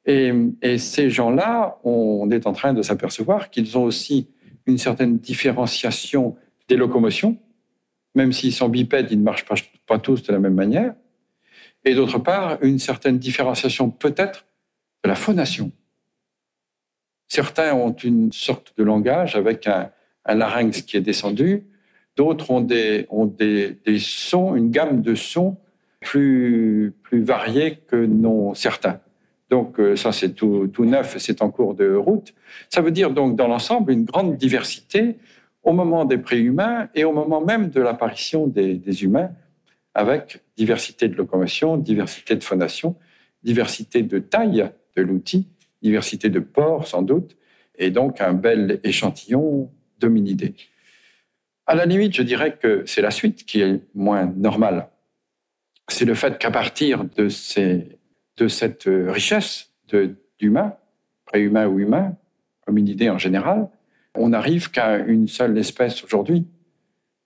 Et, ces gens-là, on est en train de s'apercevoir qu'ils ont aussi une certaine différenciation des locomotions, même s'ils sont bipèdes, ils ne marchent pas, tous de la même manière, et d'autre part, une certaine différenciation peut-être de la phonation. Certains ont une sorte de langage avec un, larynx qui est descendu, d'autres ont, des, ont des, sons, une gamme de sons plus, plus variés que non certains. Donc euh, ça, c'est tout, tout neuf, c'est en cours de route. Ça veut dire donc dans l'ensemble une grande diversité au moment des préhumains et au moment même de l'apparition des, des humains, avec diversité de locomotion, diversité de phonation, diversité de taille de l'outil, diversité de pores sans doute, et donc un bel échantillon d'hominidés. À la limite, je dirais que c'est la suite qui est moins normale. C'est le fait qu'à partir de, cette richesse d'humains, préhumains ou humains, hominidés en général, on n'arrive qu'à une seule espèce aujourd'hui.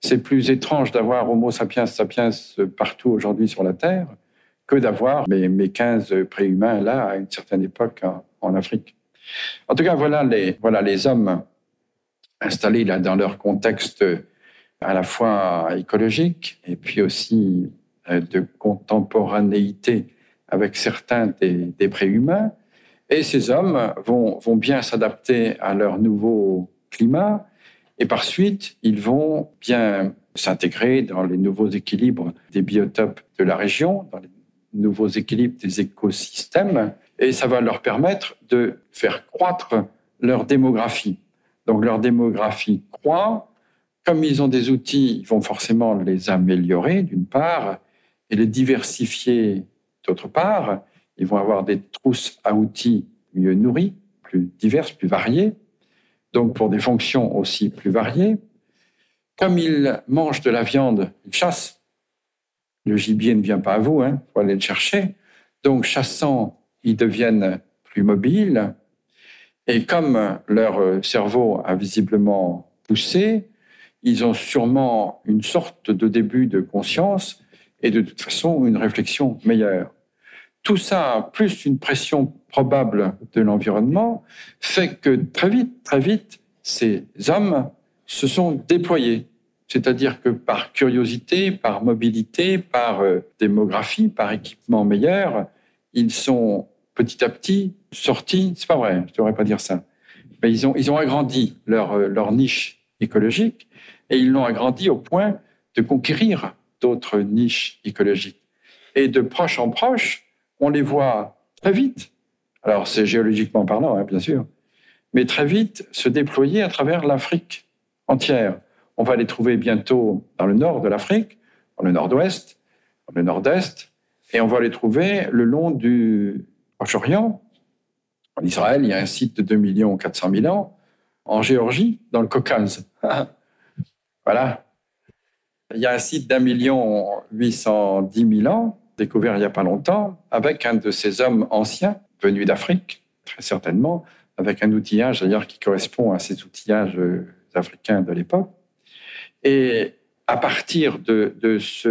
C'est plus étrange d'avoir Homo sapiens sapiens partout aujourd'hui sur la Terre que d'avoir mes, mes 15 préhumains là à une certaine époque en Afrique. En tout cas, voilà les, hommes installés là dans leur contexte à la fois écologique et puis aussi euh, de contemporanéité avec certains des, des préhumains. Et ces hommes vont bien s'adapter à leur nouveau climat et par suite, ils vont bien s'intégrer dans les nouveaux équilibres des biotopes de la région, dans les nouveaux équilibres des écosystèmes, et ça va leur permettre de faire croître leur démographie. Donc leur démographie croît. Comme ils ont des outils, ils vont forcément les améliorer d'une part et les diversifier d'autre part. Ils vont avoir des trousses à outils mieux nourries, plus diverses, plus variées, donc pour des fonctions aussi plus variées. Comme ils mangent de la viande, ils chassent. Le gibier ne vient pas à vous, il hein, faut aller le chercher. Donc chassant ils deviennent plus mobiles. Et comme leur cerveau a visiblement poussé, ils ont sûrement une sorte de début de conscience et de toute façon une réflexion meilleure. Tout ça, plus une pression probable de l'environnement, fait que très vite, très vite, ces hommes se sont déployés. C'est-à-dire que par curiosité, par mobilité, par euh, démographie, par équipement meilleur, ils sont petit à petit sortis, c'est pas vrai, je devrais pas dire ça, mais ils ont, ils ont agrandi leur, leur niche écologique et ils l'ont agrandi au point de conquérir d'autres niches écologiques. Et de proche en proche, on les voit très vite, alors c'est géologiquement parlant, hein, bien sûr, mais très vite se déployer à travers l'Afrique entière. On va les trouver bientôt dans le nord de l'Afrique, dans le nord-ouest, dans le nord-est, et on va les trouver le long du Proche-Orient. En Israël, il y a un site de 2 400 000 ans. En Géorgie, dans le Caucase. voilà. Il y a un site d'un million 810 000 ans, découvert il n'y a pas longtemps, avec un de ces hommes anciens venus d'Afrique, très certainement, avec un outillage d'ailleurs qui correspond à ces outillages euh, africains de l'époque. Et à partir de, de, ce,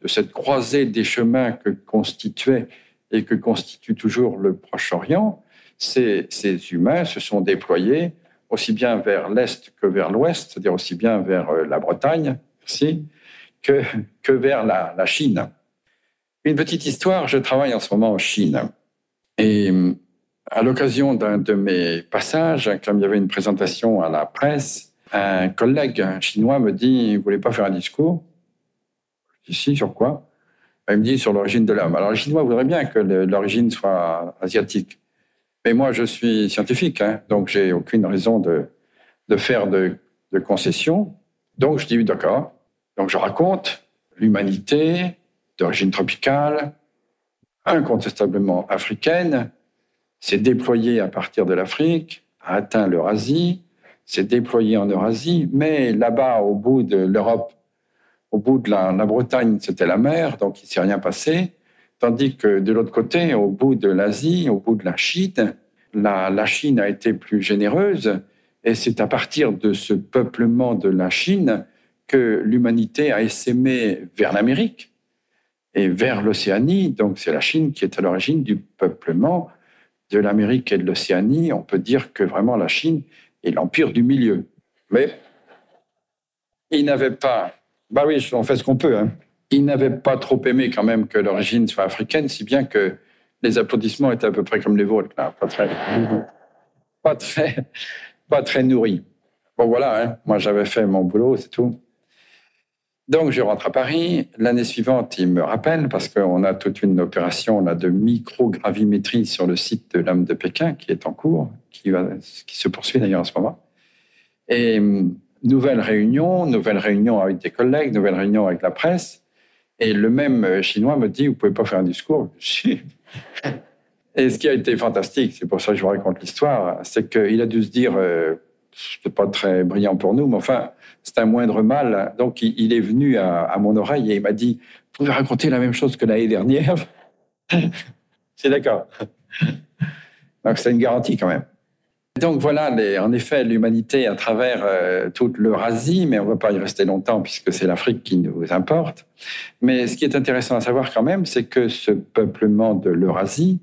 de, cette croisée des chemins que constituait et que constitue toujours le Proche-Orient, ces, ces, humains se sont déployés aussi bien vers l'Est que vers l'Ouest, c'est-à-dire aussi bien vers euh, la Bretagne aussi, que, que vers la, Chine. Une petite histoire, je travaille en ce moment en Chine. Et à l'occasion d'un de mes passages, comme il y avait une présentation à la presse, un collègue chinois me dit, vous voulez pas faire un discours dis, si, sur quoi? Il me dit, sur l'origine de l'homme. Alors, les Chinois voudraient bien que l'origine soit asiatique. Mais moi, je suis scientifique, hein, donc j'ai aucune raison de, de faire de, de concessions. Donc, je dis, d'accord. Donc, je raconte l'humanité d'origine tropicale, incontestablement africaine, s'est déployée à partir de l'Afrique, a atteint l'Eurasie, s'est déployé en Eurasie, mais là-bas, au bout de l'Europe, au bout de la, Bretagne, c'était la mer, donc il ne s'est rien passé. Tandis que de l'autre côté, au bout de l'Asie, au bout de la Chine, la, la Chine a été plus généreuse, et c'est à partir de ce peuplement de la Chine que l'humanité a essaimé vers l'Amérique et vers l'Océanie. Donc c'est la Chine qui est à l'origine du peuplement de l'Amérique et de l'Océanie. On peut dire que vraiment la Chine et l'empire du milieu. Mais il n'avait pas, bah oui, on fait ce qu'on peut, hein. il n'avait pas trop aimé quand même que l'origine soit africaine, si bien que les applaudissements étaient à peu près comme les vôtres, pas très, pas très, pas très nourris. Bon voilà, hein. moi j'avais fait mon boulot, c'est tout. Donc, je rentre à Paris. L'année suivante, il me rappelle, parce qu'on a toute une opération là, de microgravimétrie sur le site de l'âme de Pékin qui est en cours, qui, va, qui se poursuit d'ailleurs en ce moment. Et hum, nouvelle réunion, nouvelle réunion avec des collègues, nouvelle réunion avec la presse. Et le même euh, Chinois me dit, vous pouvez pas faire un discours. Et ce qui a été fantastique, c'est pour ça que je vous raconte l'histoire, c'est qu'il a dû se dire, euh, c'est pas très brillant pour nous, mais enfin, c'est un moindre mal. Donc, il, est venu à, mon oreille et il m'a dit, vous pouvez raconter la même chose que l'année dernière C'est d'accord. Donc, c'est une garantie quand même. Donc voilà, en effet, l'humanité à travers euh, toute l'Eurasie, mais on ne va pas y rester longtemps puisque c'est l'Afrique qui nous importe. Mais ce qui est intéressant à savoir quand même, c'est que ce peuplement de l'Eurasie,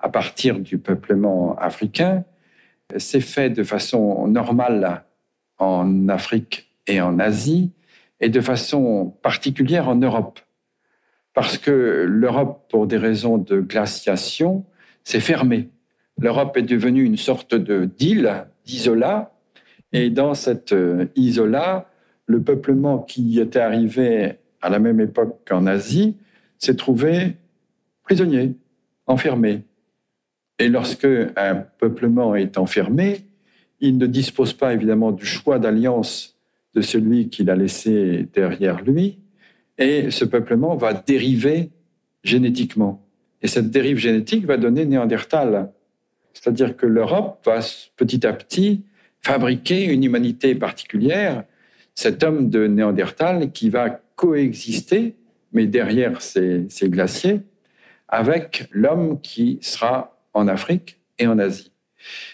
à partir du peuplement africain, s'est fait de façon normale en Afrique et en Asie, et de façon particulière en Europe. Parce que l'Europe, pour des raisons de glaciation, s'est fermée l'Europe est devenue une sorte de d'île, d'isola, et dans cette euh, isola, le peuplement qui était arrivé à la même époque qu'en Asie s'est trouvé prisonnier, enfermé. Et lorsque un peuplement est enfermé, il ne dispose pas évidemment du choix d'alliance de celui qu'il a laissé derrière lui, et ce peuplement va dériver génétiquement. Et cette dérive génétique va donner Néandertal, c'est-à-dire que l'Europe va petit à petit fabriquer une humanité particulière, cet homme de Néandertal qui va coexister, mais derrière ces, glaciers, avec l'homme qui sera en Afrique et en Asie.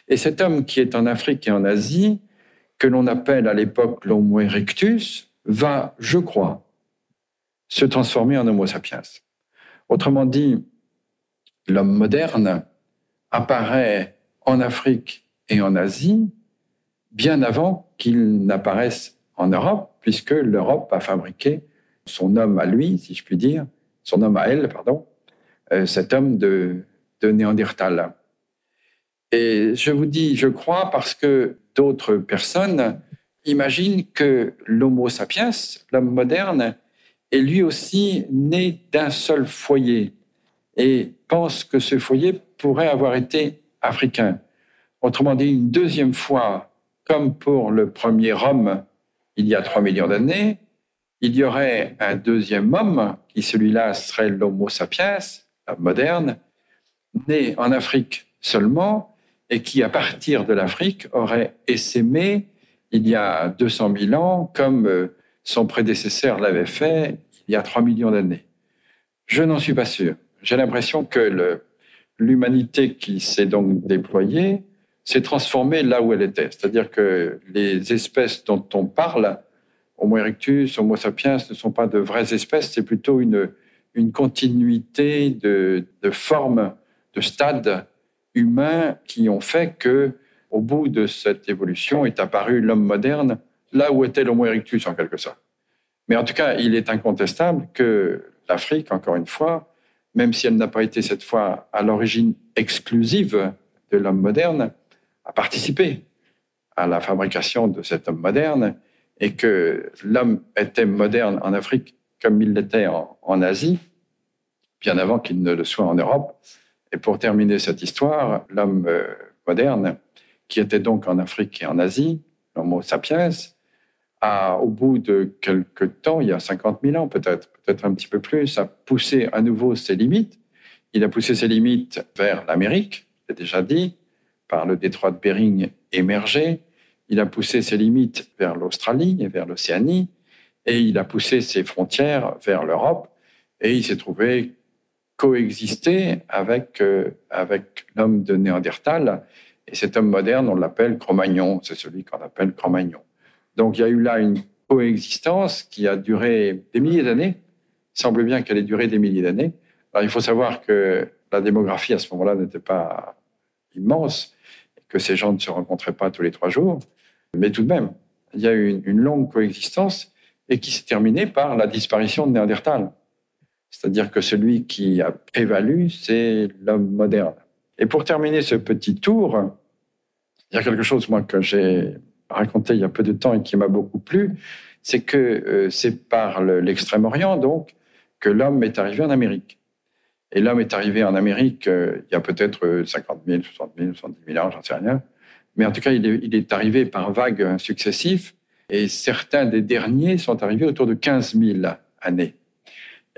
Et cet homme qui est en Afrique et en Asie, que l'on appelle à l'époque l'Homo erectus, va, je crois, se transformer en Homo sapiens. Autrement dit, l'homme moderne apparaît en Afrique et en Asie bien avant qu'il n'apparaisse en Europe, puisque l'Europe a fabriqué son homme à lui, si je puis dire, son homme à elle, pardon, euh, cet homme de, de Néandertal. Et je vous dis, je crois, parce que d'autres personnes imaginent que l'Homo sapiens, l'homme moderne, est lui aussi né d'un seul foyer et pense que ce foyer pourrait avoir été africain. Autrement dit, une deuxième fois, comme pour le premier homme il y a trois millions d'années, il y aurait un deuxième homme, qui celui-là serait l'Homo sapiens, moderne, né en Afrique seulement, et qui, à partir de l'Afrique, aurait essaimé il y a 200 000 ans, comme euh, son prédécesseur l'avait fait il y a 3 millions d'années. Je n'en suis pas sûr. J'ai l'impression que l'humanité qui s'est donc déployée s'est transformée là où elle était. C'est-à-dire que les espèces dont on parle, Homo erectus, Homo sapiens, ne sont pas de vraies espèces, c'est plutôt une, continuité de, de formes, de stades humains qui ont fait que, au bout de cette évolution, est apparu l'homme moderne là où était l'Homo erectus en quelque sorte. Mais en tout cas, il est incontestable que l'Afrique, encore une fois, même si elle n'a pas été cette fois à l'origine exclusive de l'homme moderne, a participé à la fabrication de cet homme moderne et que l'homme était moderne en Afrique comme il l'était en, Asie, bien avant qu'il ne le soit en Europe. Et pour terminer cette histoire, l'homme euh, moderne, qui était donc en Afrique et en Asie, l'Homo sapiens, a, au bout de quelques temps, il y a 50 000 ans peut-être, peut-être un petit peu plus, a poussé à nouveau ses limites. Il a poussé ses limites vers l'Amérique, j'ai déjà dit, par le détroit de Bering émergé. Il a poussé ses limites vers l'Australie et vers l'Océanie. Et il a poussé ses frontières vers l'Europe. Et il s'est trouvé coexister avec, euh, avec l'homme de Néandertal. Et cet homme moderne, on l'appelle Cro-Magnon. C'est celui qu'on appelle Cro-Magnon. Donc il y a eu là une coexistence qui a duré des milliers d'années. Semble bien qu'elle ait duré des milliers d'années. il faut savoir que la démographie à ce moment-là n'était pas immense, que ces gens ne se rencontraient pas tous les trois jours. Mais tout de même, il y a eu une, longue coexistence et qui s'est terminée par la disparition de Néandertal. C'est-à-dire que celui qui a prévalu, c'est l'homme moderne. Et pour terminer ce petit tour, il y a quelque chose, moi, que j'ai raconté il y a peu de temps et qui m'a beaucoup plu, c'est que euh, c'est par l'Extrême-Orient, donc, que l'homme est arrivé en Amérique. Et l'homme est arrivé en Amérique euh, il y a peut-être 50 000, 60 000, 70 000 ans, j'en sais rien. Mais en tout cas, il est, arrivé par vagues successives. Et certains des derniers sont arrivés autour de 15 000 années.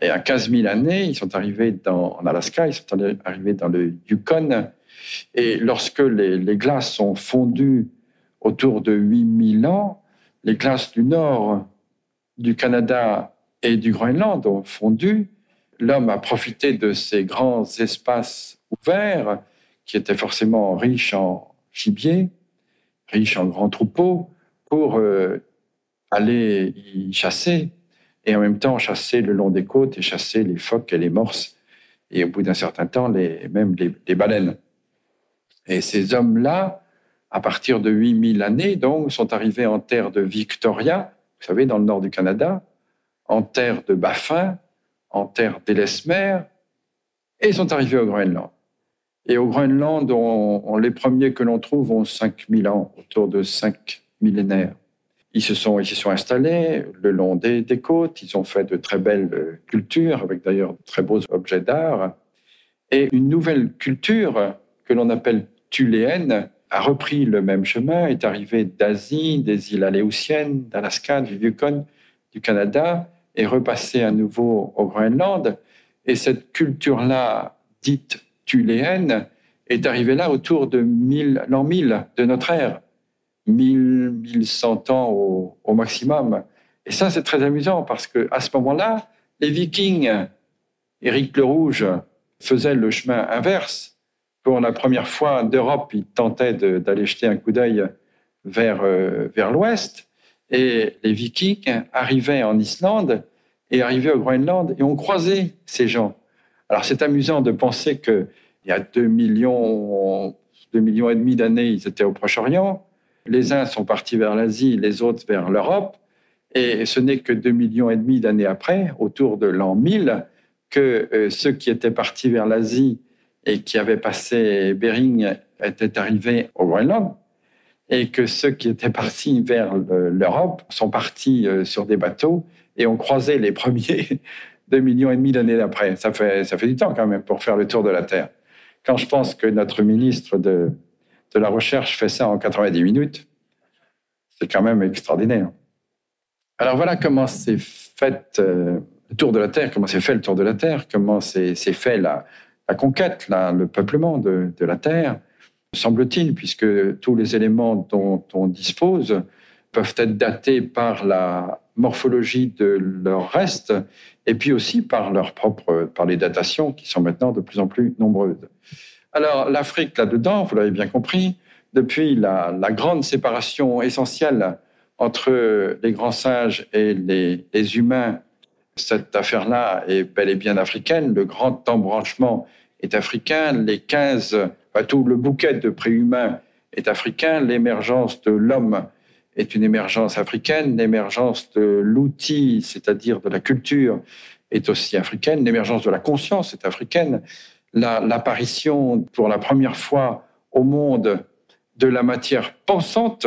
Et à 15 000 années, ils sont arrivés en Alaska, ils sont arrivés dans le Yukon. Et lorsque les, les glaces sont fondues autour de 8 000 ans, les glaces du nord du Canada et du Groenland ont fondu. L'homme a profité de ces grands espaces ouverts qui étaient forcément riches en gibier, riches en grands troupeaux, pour euh, aller y chasser et en même temps chasser le long des côtes et chasser les phoques et les morses et au bout d'un certain temps même les, les baleines. Et ces hommes-là à partir de 8000 années, donc, sont arrivés en terre de Victoria, vous savez, dans le nord du Canada, en terre de Baffin, en terre d'Ellesmer, et sont arrivés au Groenland. Et au Groenland, les premiers que l'on trouve ont 5000 ans, autour de 5 millénaires. Ils se sont, ils sont installés le long des, côtes, ils ont fait de très belles cultures, avec d'ailleurs de très beaux objets d'art. Et une nouvelle culture que l'on appelle thuléenne, a repris le même chemin, est arrivé d'Asie, des îles Aléoutiennes, d'Alaska, du Yukon, du Canada, et repassé à nouveau au Groenland. Et cette culture-là, dite thuléenne, est arrivée là autour de l'an 1000 de notre ère, 1000, 1100 ans au, maximum. Et ça, c'est très amusant parce que à ce moment-là, les Vikings, Éric le Rouge, faisaient le chemin inverse pour la première fois d'Europe, il tentait d'aller jeter un coup d'œil vers, euh, vers l'ouest. Et les Vikings arrivaient en Islande et arrivaient au Groenland et ont croisé ces gens. Alors c'est amusant de penser qu'il y a 2 millions, 2 millions et demi d'années, ils étaient au Proche-Orient. Les uns sont partis vers l'Asie, les autres vers l'Europe. Et ce n'est que 2 millions et demi d'années après, autour de l'an 1000, que euh, ceux qui étaient partis vers l'Asie et qui avaient passé Bering étaient arrivés au Groenland et que ceux qui étaient partis vers l'Europe sont partis euh, sur des bateaux et ont croisé les premiers deux millions et demi d'années d'après. Ça fait, ça fait du temps quand même pour faire le tour de la Terre. Quand je pense que notre ministre de, de la Recherche fait ça en 90 minutes, c'est quand même extraordinaire. Alors voilà comment fait euh, le tour de la Terre, comment s'est fait le tour de la Terre, comment s'est fait la, la conquête, le peuplement de, la Terre, semble-t-il, puisque tous les éléments dont on dispose peuvent être datés par la morphologie de leur reste et puis aussi par leur propre, par les datations qui sont maintenant de plus en plus nombreuses. Alors l'Afrique là-dedans, vous l'avez bien compris, depuis la, grande séparation essentielle entre les grands singes et les, les humains cette affaire-là est bel et bien africaine. Le grand embranchement est africain. Les 15, tout le bouquet de préhumains est africain. L'émergence de l'homme est une émergence africaine. L'émergence de l'outil, c'est-à-dire de la culture, est aussi africaine. L'émergence de la conscience est africaine. L'apparition pour la première fois au monde de la matière pensante,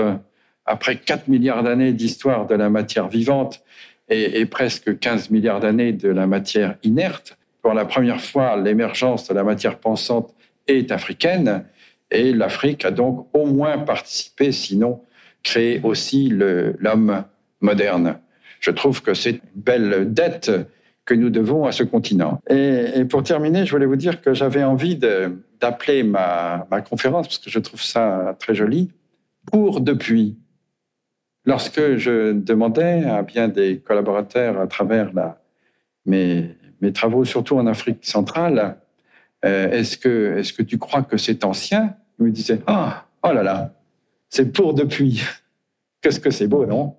après 4 milliards d'années d'histoire de la matière vivante, et, presque 15 milliards d'années de la matière inerte. Pour la première fois, l'émergence de la matière pensante est africaine et l'Afrique a donc au moins participé, sinon créé aussi l'homme moderne. Je trouve que c'est une belle dette que nous devons à ce continent. Et, pour terminer, je voulais vous dire que j'avais envie d'appeler ma, conférence, parce que je trouve ça très joli, pour depuis. Lorsque je demandais à bien des collaborateurs à travers mes, travaux, surtout en Afrique centrale, euh, est-ce que, est que tu crois que c'est ancien? Ils me disaient Ah, oh là là, c'est pour depuis. Qu'est-ce que c'est beau, non?